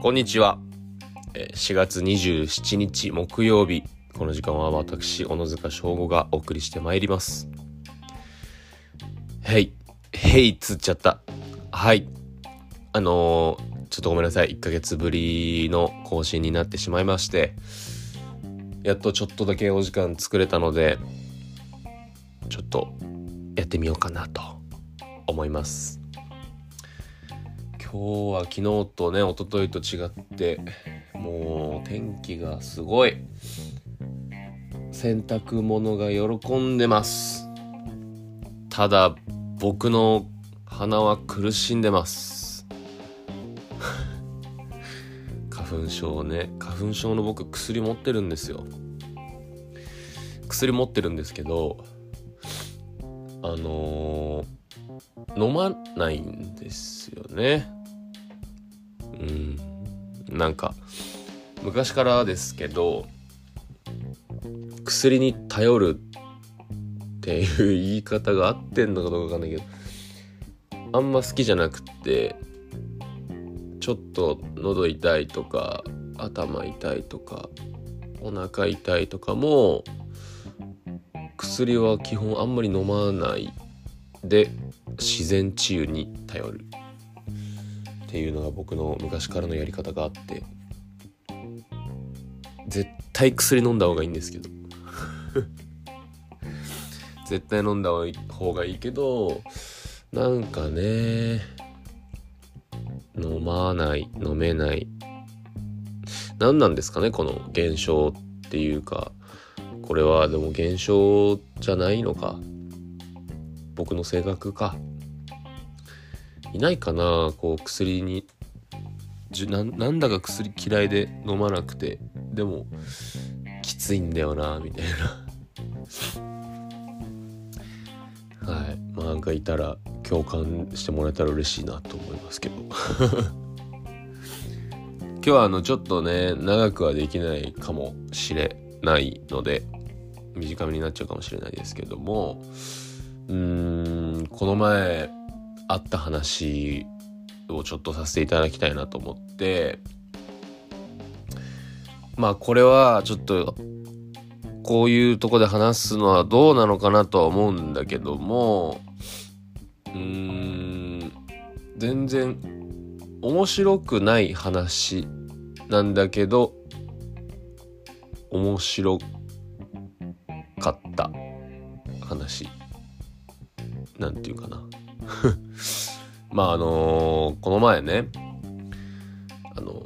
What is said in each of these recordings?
こんにちは。4月27日木曜日。この時間は私、小野塚翔吾がお送りしてまいります。へい。へいつっちゃった。はい。あのー、ちょっとごめんなさい。1ヶ月ぶりの更新になってしまいまして、やっとちょっとだけお時間作れたので、ちょっとやってみようかなと思います。今日は昨日とね、一昨日と違って、もう天気がすごい。洗濯物が喜んでます。ただ、僕の鼻は苦しんでます。花粉症ね。花粉症の僕薬持ってるんですよ。薬持ってるんですけど、あのー、飲まないんですよね。うん。なんか昔からですけど薬に頼るっていう言い方が合ってんのかどうかわかんないけどあんま好きじゃなくってちょっと喉痛いとか頭痛いとかお腹痛いとかも薬は基本あんまり飲まないで自然治癒に頼る。っていうのが僕の昔からのやり方があって絶対薬飲んだ方がいいんですけど。絶対飲んだ方がいいけどなんかね飲まない飲めない。何なんですかねこの現象っていうか。これはでも現象じゃないのか。僕の性格か。いないかなこう薬にななんだか薬嫌いで飲まなくてでもきついんだよなみたいな。はい。まあなんかいたら共感してもらえたら嬉しいなと思いますけど。今日はあのちょっとね長くはできないかもしれないので短めになっちゃうかもしれないですけどもうーんこの前あった話をちょっとさせていただきたいなと思って。まあこれはちょっとこういうとこで話すのはどうなのかなとは思うんだけども。うーん。全然面白くない話なんだけど面白かった話。なんていうかな。まああのー、この前ねあの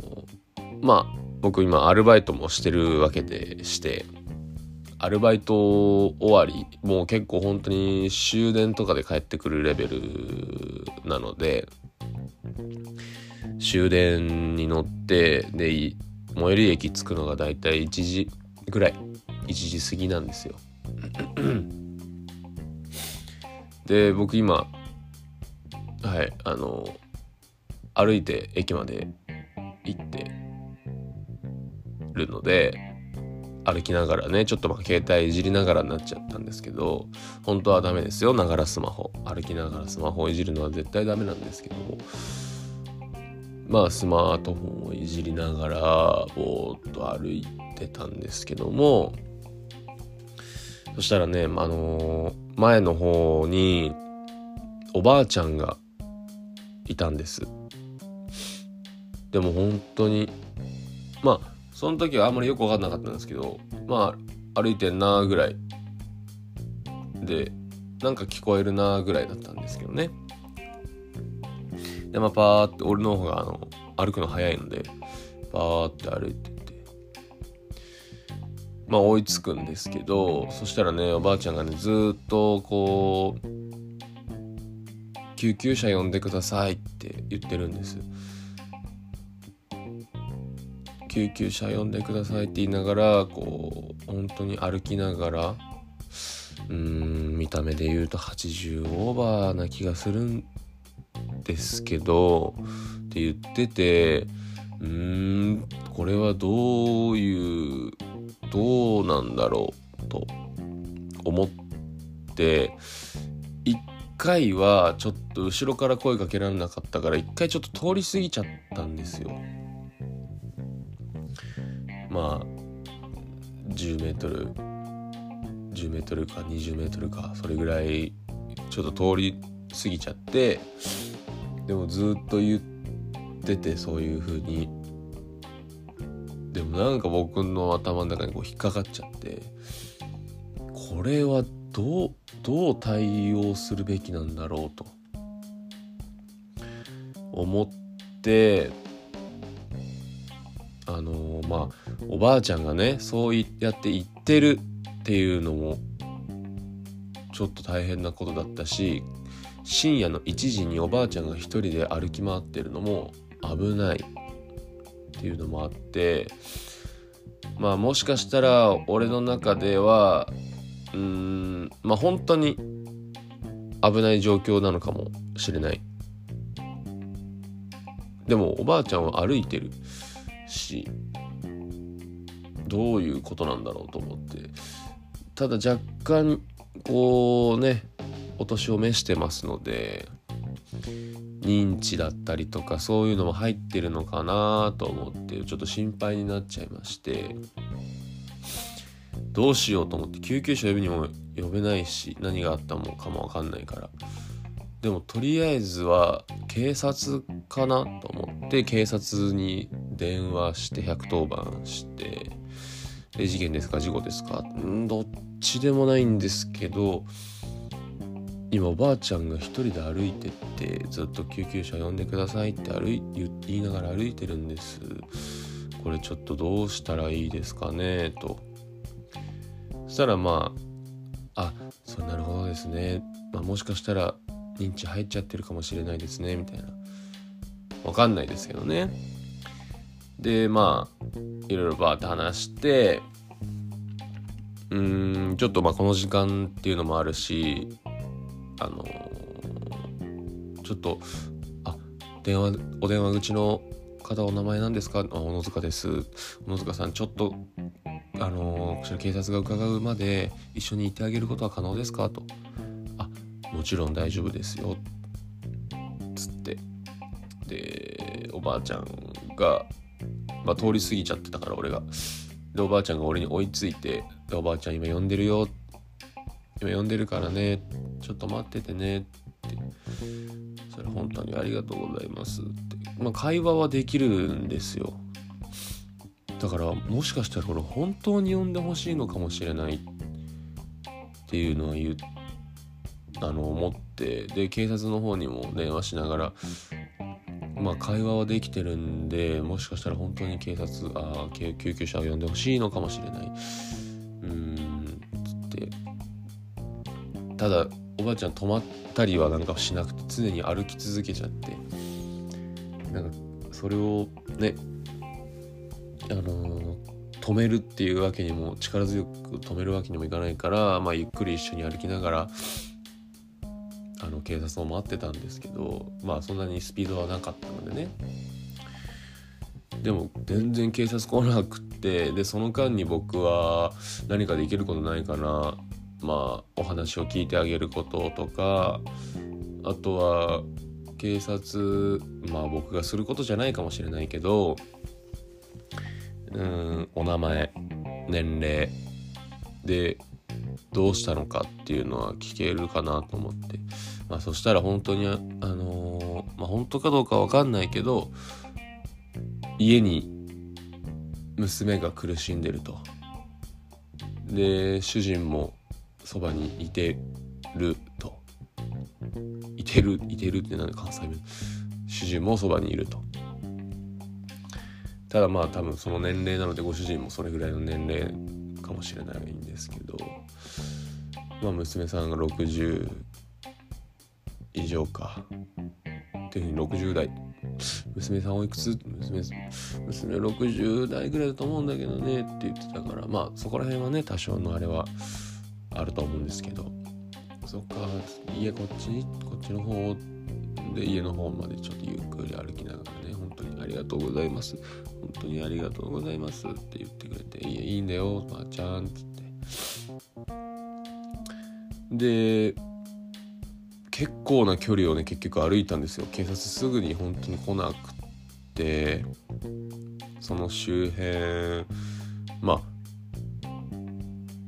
ー、まあ僕今アルバイトもしてるわけでしてアルバイト終わりもう結構本当に終電とかで帰ってくるレベルなので終電に乗ってで最寄り駅着くのがだいたい1時ぐらい。1時過ぎなんですよ。で僕今はいあの歩いて駅まで行ってるので歩きながらねちょっとまあ携帯いじりながらになっちゃったんですけど本当はダメですよながらスマホ。歩きながらスマホをいじるのは絶対ダメなんですけどもまあスマートフォンをいじりながらぼーっと歩いてたんですけどもそしたらね、あのー、前の方におばあちゃんがいたんです。でも本当にまあその時はあんまりよく分かんなかったんですけどまあ歩いてんなーぐらいでなんか聞こえるなぐらいだったんですけどね。でまあパーって俺の方があの歩くの早いのでパーって歩いてって。まあ追いつくんですけどそしたらねおばあちゃんがねずっとこう救急車呼んでくださいって言ってるんです救急車呼んでくださいって言いながらこう本当に歩きながらうーん見た目で言うと80オーバーな気がするんですけどって言っててうーんこれはどういうどうなんだろうと思って1回はちょっと後ろから声かけられなかったから一回ちょっと通り過ぎちゃったんですよ。まあ10メートル10メートルか20メートルかそれぐらいちょっと通り過ぎちゃってでもずっと言っててそういう風にでもなんか僕の頭の中にこう引っかかっちゃってこれはどうどう対応するべきなんだろうと。思ってあのー、まあおばあちゃんがねそうやって言ってるっていうのもちょっと大変なことだったし深夜の1時におばあちゃんが一人で歩き回ってるのも危ないっていうのもあってまあもしかしたら俺の中ではうーんまあ本当に危ない状況なのかもしれない。でもおばあちゃんは歩いてるしどういうことなんだろうと思って。ただ若干こうねお年を召してますので認知だったりとかそういうのも入ってるのかなと思ってちょっと心配になっちゃいまして。どうしようと思って救急車呼びにも呼べないし何があったのかも分かんないから。でもとりあえずは警察かなと思って警察に電話して110番してで事件ですか？事故ですか？んどっちでもないんですけど今おばあちゃんが一人で歩いてってずっと救急車呼んでくださいって歩い言いながら歩いてるんです。これちょっとどうしたらいいですかね？と。したらまああそうなるほどですね、まあ、もしかしたら認知入っちゃってるかもしれないですねみたいな。わかんないですけどね。でまあいろいろバーって話してうーんちょっとまあこの時間っていうのもあるしあのー、ちょっとあ電話お電話口の方お名前なんですか？あ小野塚です。小野塚さんちょっとあのー、こちら警察が伺うまで一緒にいてあげることは可能ですか？と。あもちろん大丈夫ですよ。つって。でおばあちゃんが、まあ、通り過ぎちゃってたから俺が。でおばあちゃんが俺に追いついてでおばあちゃん今呼んでるよ。今呼んでるからね。ちょっと待っててね。って。それ本当にありがとうございます。って。まあ会話はできるんですよ。だからもしかしたらこれ本当に呼んでほしいのかもしれないっていうのは言あの思ってで警察の方にも電話しながらまあ会話はできてるんでもしかしたら本当に警察あ救急車を呼んでほしいのかもしれない。うんつって。ただおばあちゃん止まったりはなんかしなくて常に歩き続けちゃって。なんかそれをねあの、止めるっていうわけにも力強く止めるわけにもいかないから、まあ、ゆっくり一緒に歩きながらあの警察を待ってたんですけどまあそんなにスピードはなかったのでね。でも全然警察来なくってでその間に僕は何かできることないかな。まあお話を聞いてあげることとかあとは警察まあ僕がすることじゃないかもしれないけどうんお名前年齢でどうしたのかっていうのは聞けるかなと思って、まあ、そしたら本当にあのー、まあ、本当かどうかわかんないけど家に娘が苦しんでると。で主人もそばにいてると。いてるいてるって何で関西弁？主人もそばにいると。ただまあ多分その年齢なのでご主人もそれぐらいの年齢かもしれないんですけどまあ娘さんが60以上か。っていうふうに60代。娘さんおいくつ？娘娘60代ぐらいだと思うんだけどねって言ってたからまあそこら辺はね多少のあれはあると思うんですけど。そっか家こっちこっちの方で家の方までちょっとゆっくり歩きながらね本当にありがとうございます。本当にありがとうございます。って言ってくれていいいんだよ。ばあちゃんっつって。で結構な距離をね結局歩いたんですよ。警察すぐに本当に来なくてその周辺まあ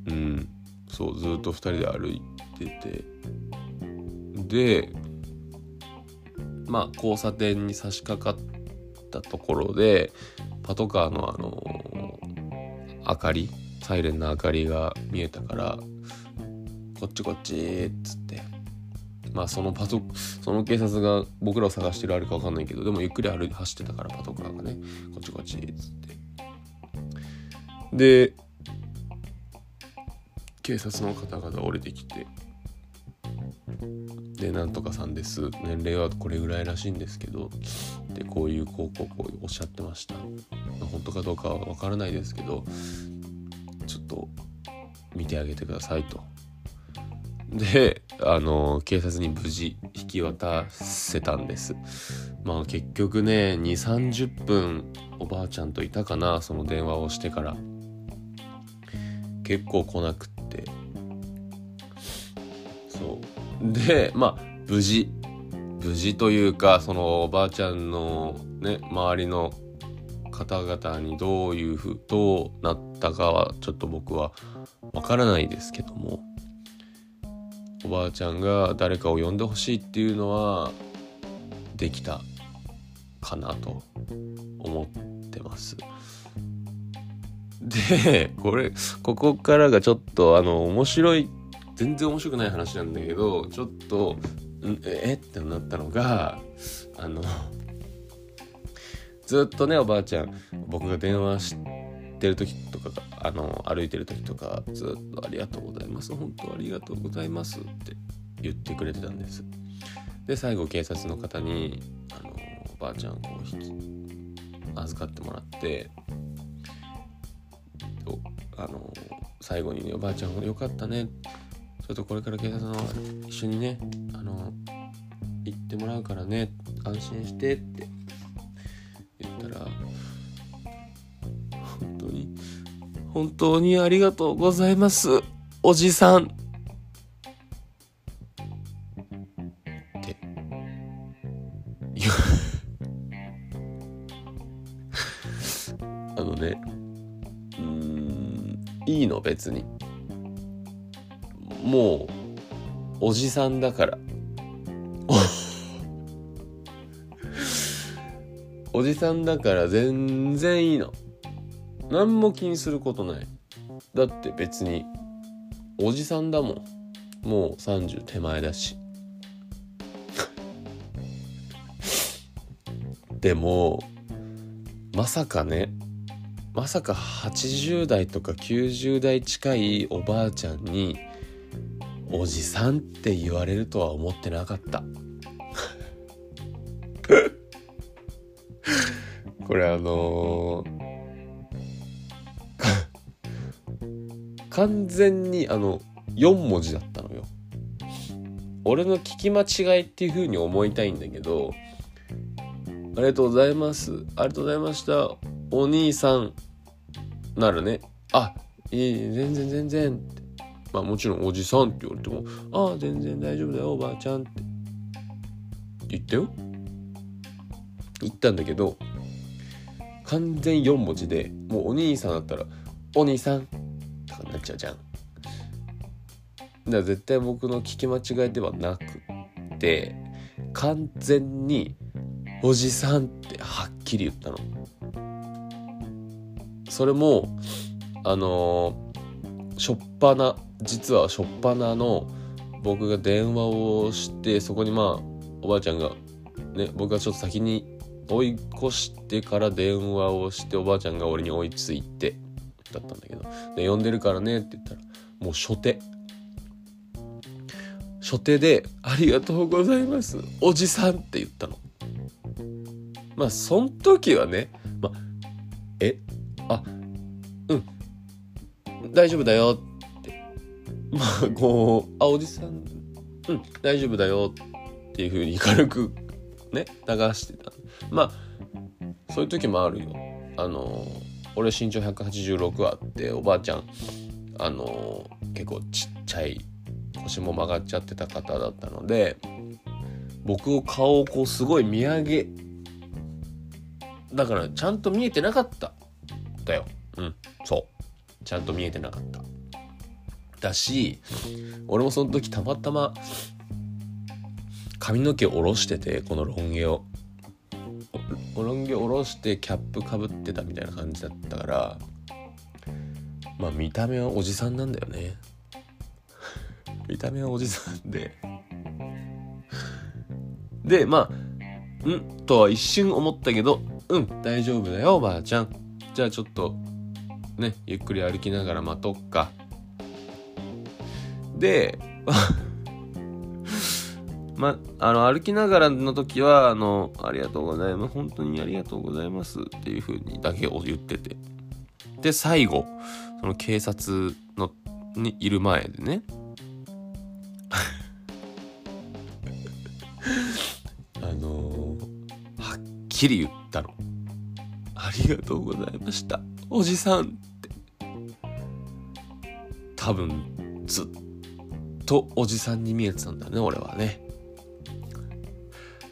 うんそうずっと2人で歩いてて。でまあ交差点に差し掛かったところでパトカーのあの明かりサイレンの明かりが見えたからこっちこっちっつって。まあそのパトその警察が僕らを探してるあれか分かんないけどでもゆっくり歩走ってたからパトカーがね。こっちこっちっつって。で警察の方々降りてきてでなんとかさんです。年齢はこれぐらいらしいんですけど。でこういうこうこうこうおっしゃってました。本当かどうかは分からないですけど。ちょっと見てあげてくださいと。であの警察に無事引き渡せたんです。まあ結局ね2 3 0分おばあちゃんといたかなその電話をしてから。結構来なくって。そう。でまあ無事無事というかそのおばあちゃんのね周りの方々にどういうふうどうなったかはちょっと僕はわからないですけどもおばあちゃんが誰かを呼んでほしいっていうのはできたかなと思ってます。でこれここからがちょっとあの面白い全然面白くない話なんだけどちょっとんえってなったのがあの ずっとねおばあちゃん僕が電話してる時とかあの歩いてる時とかずっと「ありがとうございます。本当ありがとうございます」って言ってくれてたんです。で最後警察の方にあのおばあちゃんをこう引き預かってもらってあの最後にね「おばあちゃんよかったね」ちょっとこれから警察の一緒にねあの行ってもらうからね安心してって言ったら本当に本当にありがとうございますおじさん。って。あのねうんいいの別に。もうおじさんだから。おじさんだから全然いいの。何も気にすることない。だって別におじさんだもん。もう30手前だし。でもまさかねまさか80代とか90代近いおばあちゃんにおじさんって言われるとは思ってなかった。これあのー、完全にあの4文字だったのよ。俺の聞き間違いっていう風に思いたいんだけどありがとうございます。ありがとうございました。お兄さんなるね。あいい全然全然って。まあもちろんおじさんって言われても「ああ全然大丈夫だよおばあちゃん」って言ったよ言ったんだけど完全4文字でもうお兄さんだったら「お兄さん」とかなっちゃうじゃん。だから絶対僕の聞き間違いではなくて完全に「おじさん」ってはっきり言ったの。それもあのー、しょっぱな実はしょっぱなの僕が電話をしてそこにまあおばあちゃんがね僕がちょっと先に追い越してから電話をしておばあちゃんが俺に追いついてだったんだけど。で呼んでるからねって言ったらもう初手。初手で「ありがとうございます。おじさん」って言ったの。まあそん時はねまあえ？あうん。大丈夫だよ。ってまあこうあおじさんうん大丈夫だよっていうふうに軽くね流してた。まあそういう時もあるよ。あの俺身長186あっておばあちゃんあの結構ちっちゃい腰も曲がっちゃってた方だったので僕を顔をこうすごい見上げだからちゃんと見えてなかった。だよ。うんそう。ちゃんと見えてなかった。だし俺もその時たまたま髪の毛下ろしててこのロン毛を。ロン毛下ろしてキャップかぶってたみたいな感じだったからまあ見た目はおじさんなんだよね。見た目はおじさんで。でまあうんとは一瞬思ったけどうん大丈夫だよおばあちゃん。じゃあちょっとねゆっくり歩きながら待とっか。で まあの歩きながらの時はあの「ありがとうございます本当にありがとうございます」っていう風にだけを言っててで最後その警察のにいる前でね あのー、はっきり言ったの。ありがとうございました。おじさんって。多分、ずっととおじさんに見えてたんだね、俺はね。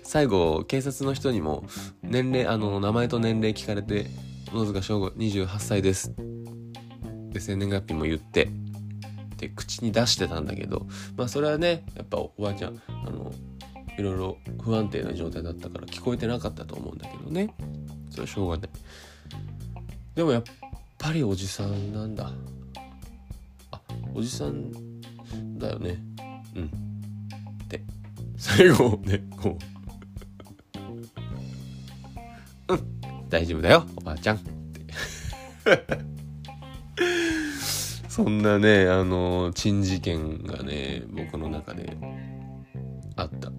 最後、警察の人にも、年齢、あの、名前と年齢聞かれて、野塚翔吾28歳です。で、生年月日も言って、で、口に出してたんだけど、まあそれはね、やっぱおばあちゃん、あの、いろいろ不安定な状態だったから聞こえてなかったと思うんだけどねそれはしょうがないでもやっぱりおじさんなんだあおじさんだよね。うん。って最後ねこう。うん。大丈夫だよおばあちゃん。って。そんなねあの珍事件がね僕の中であった。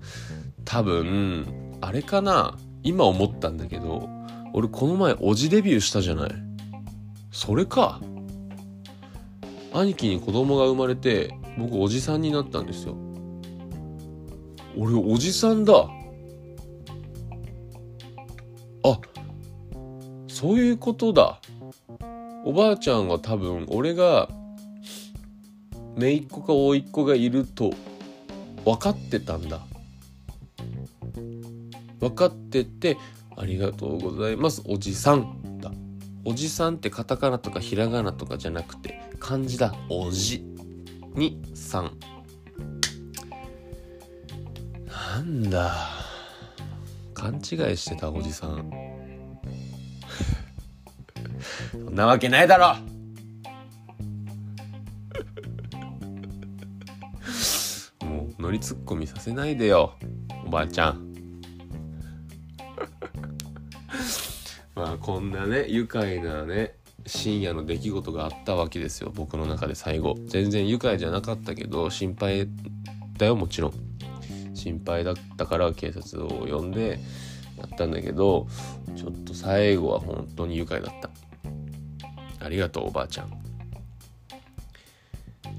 多分あれかな今思ったんだけど俺この前おじデビューしたじゃない。それか。兄貴に子供が生まれて僕おじさんになったんですよ。俺おじさんだ。あそういうことだ。おばあちゃんは多分俺が姪っ子か甥っ子がいると分かってたんだ。分かっててありがとうございますおじさんだ。おじさんってカタカナとかひらがなとかじゃなくて漢字だ。おじ。にさん。なんだ。勘違いしてたおじさん。そんなわけないだろ。もう乗りツッコミさせないでよおばあちゃん。まあこんなね愉快なね深夜の出来事があったわけですよ。僕の中で最後。全然愉快じゃなかったけど心配だよもちろん。心配だったから警察を呼んでやったんだけどちょっと最後は本当に愉快だった。ありがとうおばあちゃん。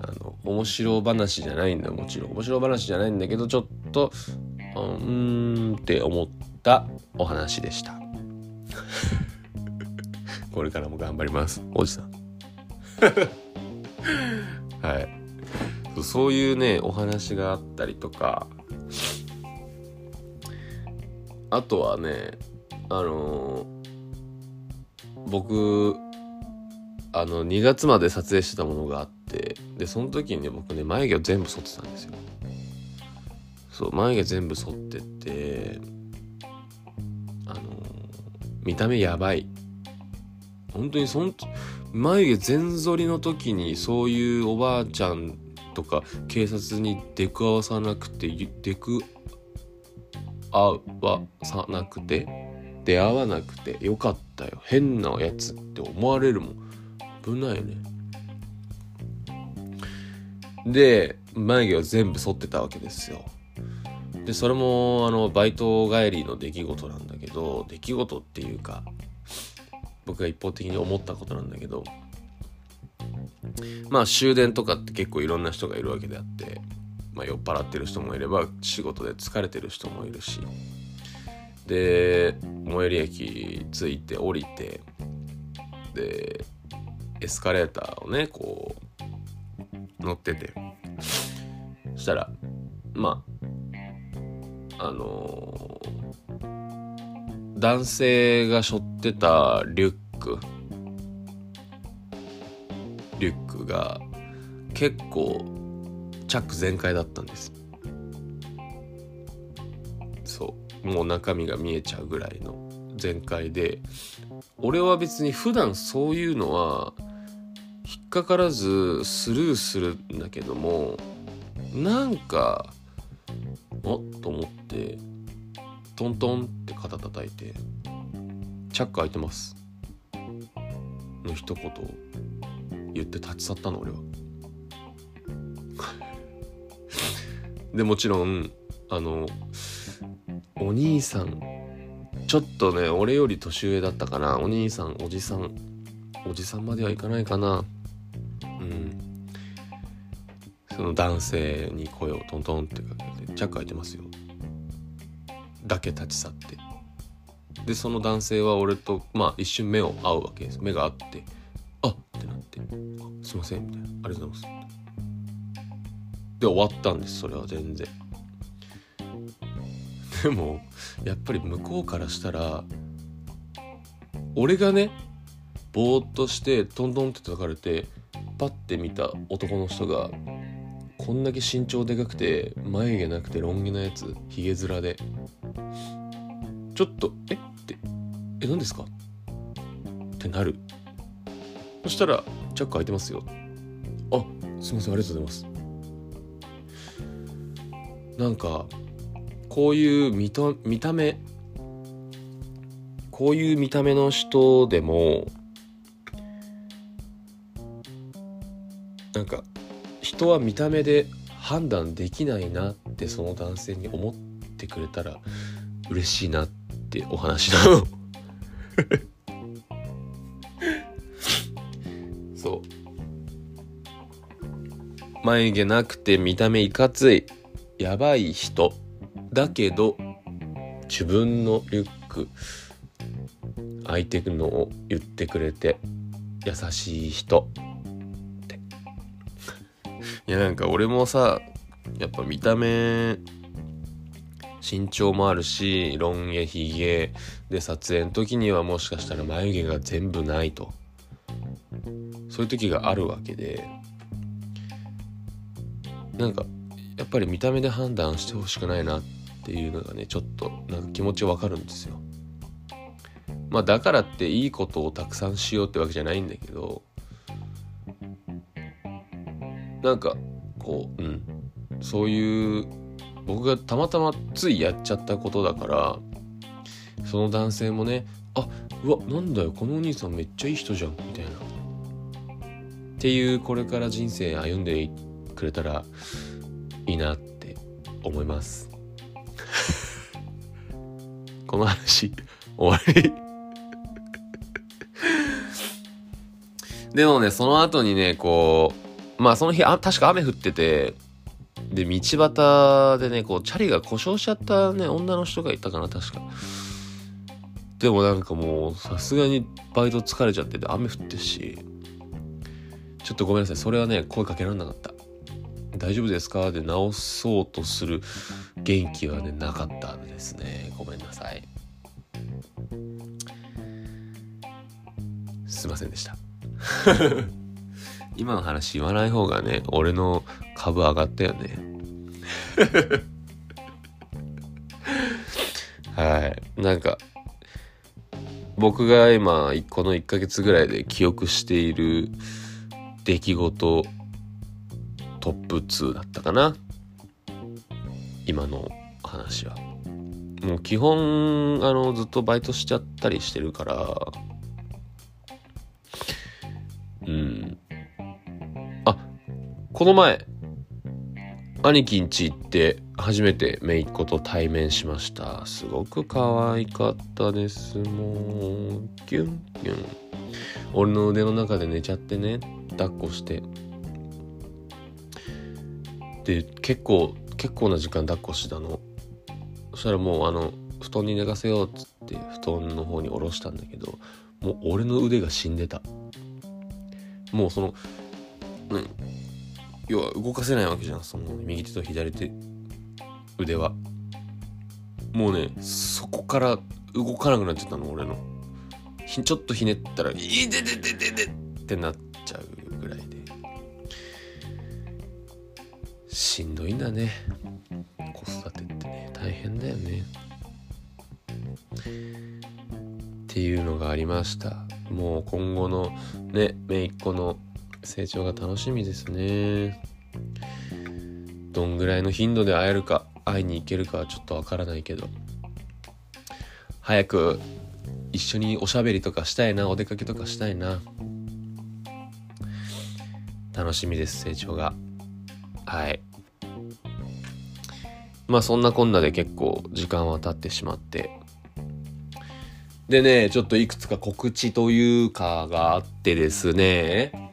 あの面白話じゃないんだもちろん。面白話じゃないんだけどちょっとうーんって思ったお話でした。これからも頑張ります。おじさん。はい。そういうねお話があったりとか。あとはねあのー、僕あの2月まで撮影してたものがあってでその時に僕ね眉毛を全部剃ってたんですよ。そう眉毛全部剃っててあの見た目やばい。本当にそん眉毛全剃りの時にそういうおばあちゃんとか警察に出くわさなくて出くわさなくて出会わなくてよかったよ。変なやつって思われるもん。危ないね。で眉毛を全部剃ってたわけですよ。でそれもあのバイト帰りの出来事なんだけど出来事っていうか僕が一方的に思ったことなんだけどまあ終電とかって結構いろんな人がいるわけであって、まあ、酔っ払ってる人もいれば仕事で疲れてる人もいるし。で最寄り駅着いて降りてでエスカレーターをねこう乗ってて。そしたらまああのー、男性が背負ってたリュック。リュックが結構チャック全開だったんです。そう。もう中身が見えちゃうぐらいの全開で。俺は別に普段そういうのは引っかからずスルーするんだけどもなんかおっと思って。トントンって肩叩いて「チャック開いてます」の一言言って立ち去ったの俺は。でもちろんあのお兄さんちょっとね俺より年上だったかな。お兄さんおじさんおじさんまではいかないかな。うん。その男性に声をトントンってかけて「チャック開いてますよ」だけ立ち去って。でその男性は俺とまあ一瞬目を合うわけです。目が合って「あっ!」ってなって「すいません」みたいな「ありがとうございます」で終わったんですそれは全然。でもやっぱり向こうからしたら俺がねぼーっとしてトントンって叩かれてパッて見た男の人がこんだけ身長でかくて眉毛なくてロン毛なやつヒゲ面で。ちょっと「え？っ?」て「え何ですか?」ってなる。そしたら「チャック開いてますよ」あすいませんありがとうございます。なんかこういう見と見た目こういう見た目の人でもなんか人は見た目で判断できないなってその男性に思ってくれたら嬉しいなってお話なの。そう。眉毛なくて見た目いかついやばい人。だけど自分のリュック相手のを言ってくれて優しい人。いやなんか俺もさやっぱ見た目身長もあるしロン毛ヒゲで撮影の時にはもしかしたら眉毛が全部ないとそういう時があるわけでなんかやっぱり見た目で判断してほしくないなっていうのがねちょっとなんか気持ちわかるんですよ。まあだからっていいことをたくさんしようってわけじゃないんだけどなんかこううん。そういう僕がたまたまついやっちゃったことだからその男性もねあうわなんだよこのお兄さんめっちゃいい人じゃんみたいな。っていうこれから人生歩んでくれたらいいなって思います。この話終わり。でもねその後にねこうまあその日あ確か雨降っててで道端でねこうチャリが故障しちゃったね女の人がいたかな確か。でもなんかもうさすがにバイト疲れちゃってて雨降ってしちょっとごめんなさいそれはね声かけられなかった。大丈夫ですか？で直そうとする元気はねなかったですね。ごめんなさい。すいませんでした。今の話言わない方がね俺の株上がったよね。はい。なんか僕が今この1ヶ月ぐらいで記憶している出来事トップ2だったかな。今の話は。もう基本あのずっとバイトしちゃったりしてるから。うん。この前兄貴ん家行って初めて姪っ子と対面しました。すごく可愛かったです。もうキュンキュン。俺の腕の中で寝ちゃってね。抱っこして。で結構結構な時間抱っこしてたの。そしたらもうあの布団に寝かせようっつって布団の方に下ろしたんだけどもう俺の腕が死んでた。もうその何？要は動かせないわけじゃんその右手と左手腕は。もうねそこから動かなくなっちゃったの俺の。ちょっとひねったら「いててててて」ってなっちゃうぐらいで。しんどいんだね。子育てってね。大変だよね。っていうのがありました。もう今後のね姪っ子の成長が楽しみですね。どんぐらいの頻度で会えるか会いに行けるかはちょっとわからないけど。早く一緒におしゃべりとかしたいなお出かけとかしたいな。楽しみです成長が。はい。まあそんなこんなで結構時間は経ってしまって。でねちょっといくつか告知というかがあってですね。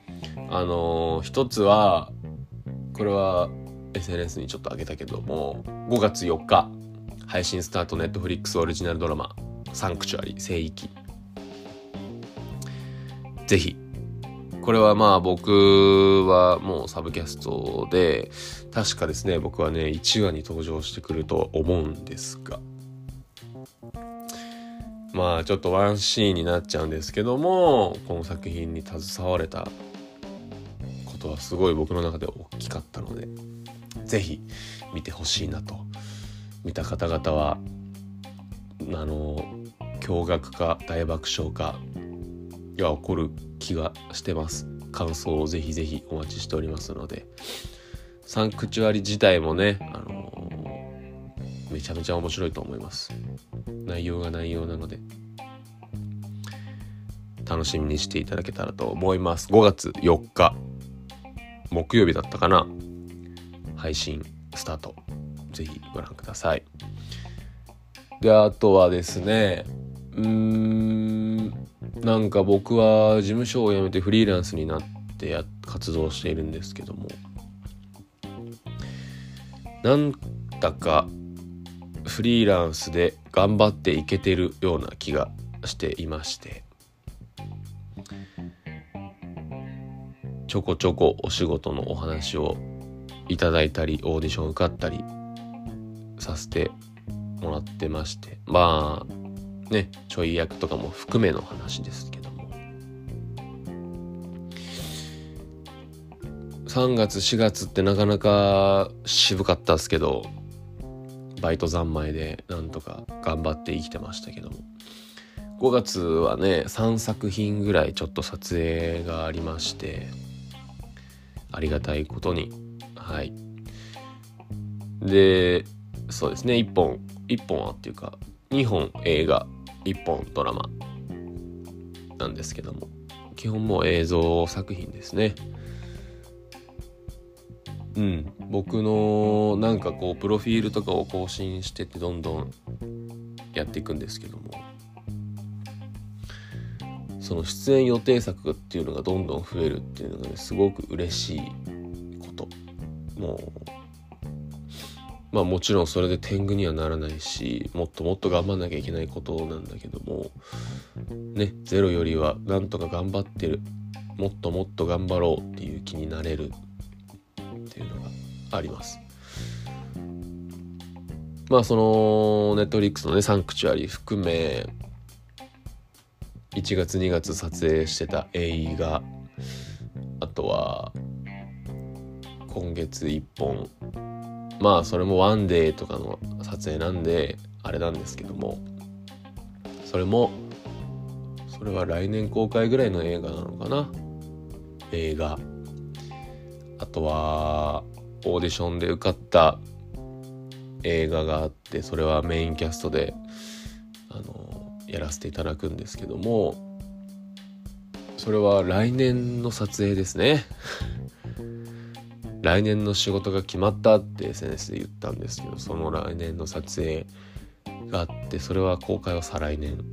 あのー、一つはこれは SNS にちょっと上げたけども5月4日配信スタートネットフリックスオリジナルドラマ「サンクチュアリ聖域」ぜひ。これはまあ僕はもうサブキャストで確かですね僕はね1話に登場してくると思うんですが。まあちょっとワンシーンになっちゃうんですけどもこの作品に携われたことはすごい僕の中で大きかったので是非見てほしいなと。見た方々はあの驚愕か大爆笑かが起こる気がしてます。感想をぜひぜひお待ちしておりますので。サンクチュアリ自体もね、あのー、めちゃめちゃ面白いと思います。内容が内容なので。楽しみにしていただけたらと思います。5月4日。木曜日だったかな。配信スタート。ぜひご覧ください。であとはですねうーんなんか僕は事務所を辞めてフリーランスになってや活動しているんですけども。なんだかフリーランスで頑張っていけてるような気がしていまして。ちょこちょこお仕事のお話をいただいたりオーディション受かったりさせてもらってましてまあねちょい役とかも含めの話ですけども。3月4月ってなかなか渋かったですけどバイト三昧でなんとか頑張って生きてましたけども。5月はね3作品ぐらいちょっと撮影がありましてありがたいことに。はい。でそうですね。1本1本はっていうか2本映画1本ドラマなんですけども基本もう映像作品ですね。うん。僕のなんかこうプロフィールとかを更新してってどんどんやっていくんですけどもその出演予定作っていうのがどんどん増えるっていうのがねすごく嬉しいこともうまあもちろんそれで天狗にはならないしもっともっと頑張んなきゃいけないことなんだけどもねゼロよりはなんとか頑張ってるもっともっと頑張ろうっていう気になれるっていうのがあります。まあそのネットリックスのねサンクチュアリ含め1月2月撮影してた映画。あとは今月1本。まあそれもワンデーとかの撮影なんであれなんですけども。それもそれは来年公開ぐらいの映画なのかな。映画。あとはオーディションで受かった映画があってそれはメインキャストであのやらせていただくんですけどもそれは来年の撮影ですね。来年の仕事が決まったって SNS で言ったんですけどその来年の撮影があってそれは公開は再来年。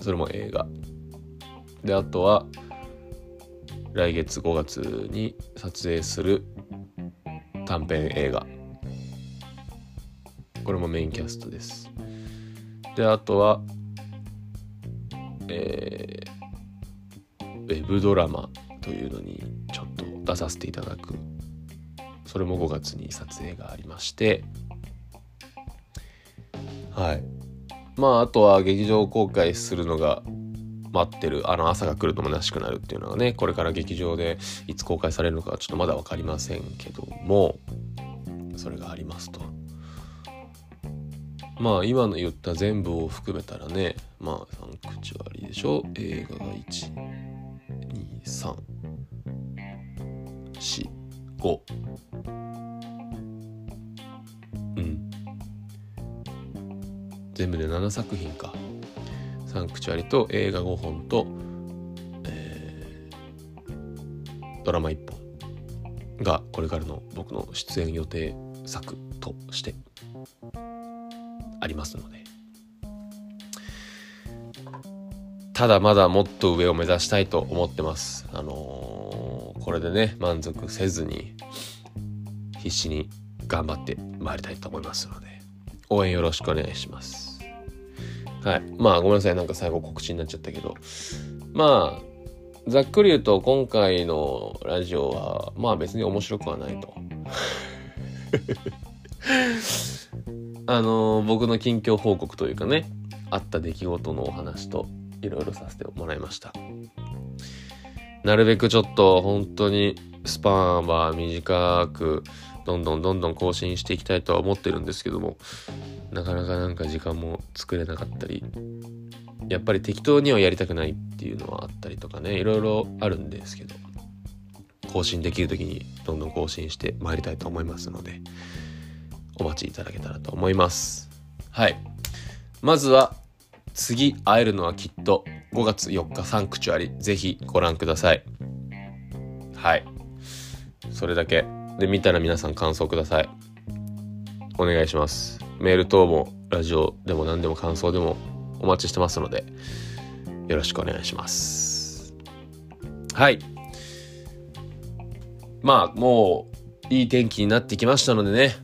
それも映画。であとは来月5月に撮影する短編映画。これもメインキャストです。であとはえー、ウェブドラマというのにちょっと出させていただく。それも5月に撮影がありまして。はい。まああとは劇場公開するのが待ってるあの朝が来ると虚しくなるっていうのがねこれから劇場でいつ公開されるのかちょっとまだ分かりませんけどもそれがありますと。まあ今の言った全部を含めたらねまあサンクチュアリでしょ？映画が12345うん。全部で7作品か。サンクチュアリと映画5本と、えー、ドラマ1本がこれからの僕の出演予定作としてありますので。ただまだもっと上を目指したいと思ってます。あのー、これでね満足せずに必死に頑張ってまいりたいと思いますので。応援よろしくお願いします。はい。まあごめんなさい。なんか最後告知になっちゃったけど。まあざっくり言うと今回のラジオはまあ別に面白くはないと。あの僕の近況報告というかねあった出来事のお話といろいろさせてもらいましたなるべくちょっと本当にスパンは短くどんどんどんどん更新していきたいとは思ってるんですけどもなかなかなんか時間も作れなかったりやっぱり適当にはやりたくないっていうのはあったりとかねいろいろあるんですけど更新できる時にどんどん更新してまいりたいと思いますのでお待ちいただけたらと思います。はい。まずは、次会えるのはきっと5月4日サンクチュアリ、ぜひご覧ください。はい。それだけ。で、見たら皆さん感想ください。お願いします。メール等も、ラジオでも何でも感想でもお待ちしてますので、よろしくお願いします。はい。まあ、もう、いい天気になってきましたのでね、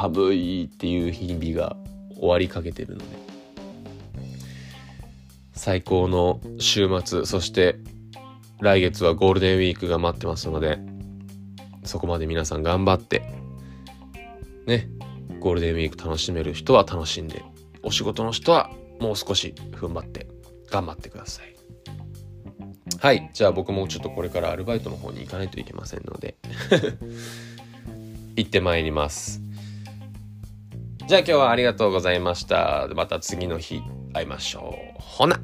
寒いっていう日々が終わりかけてるので最高の週末そして来月はゴールデンウィークが待ってますのでそこまで皆さん頑張ってねゴールデンウィーク楽しめる人は楽しんでお仕事の人はもう少し踏ん張って頑張ってくださいはいじゃあ僕もちょっとこれからアルバイトの方に行かないといけませんので 行ってまいります。じゃあ今日はありがとうございました。また次の日会いましょう。ほな。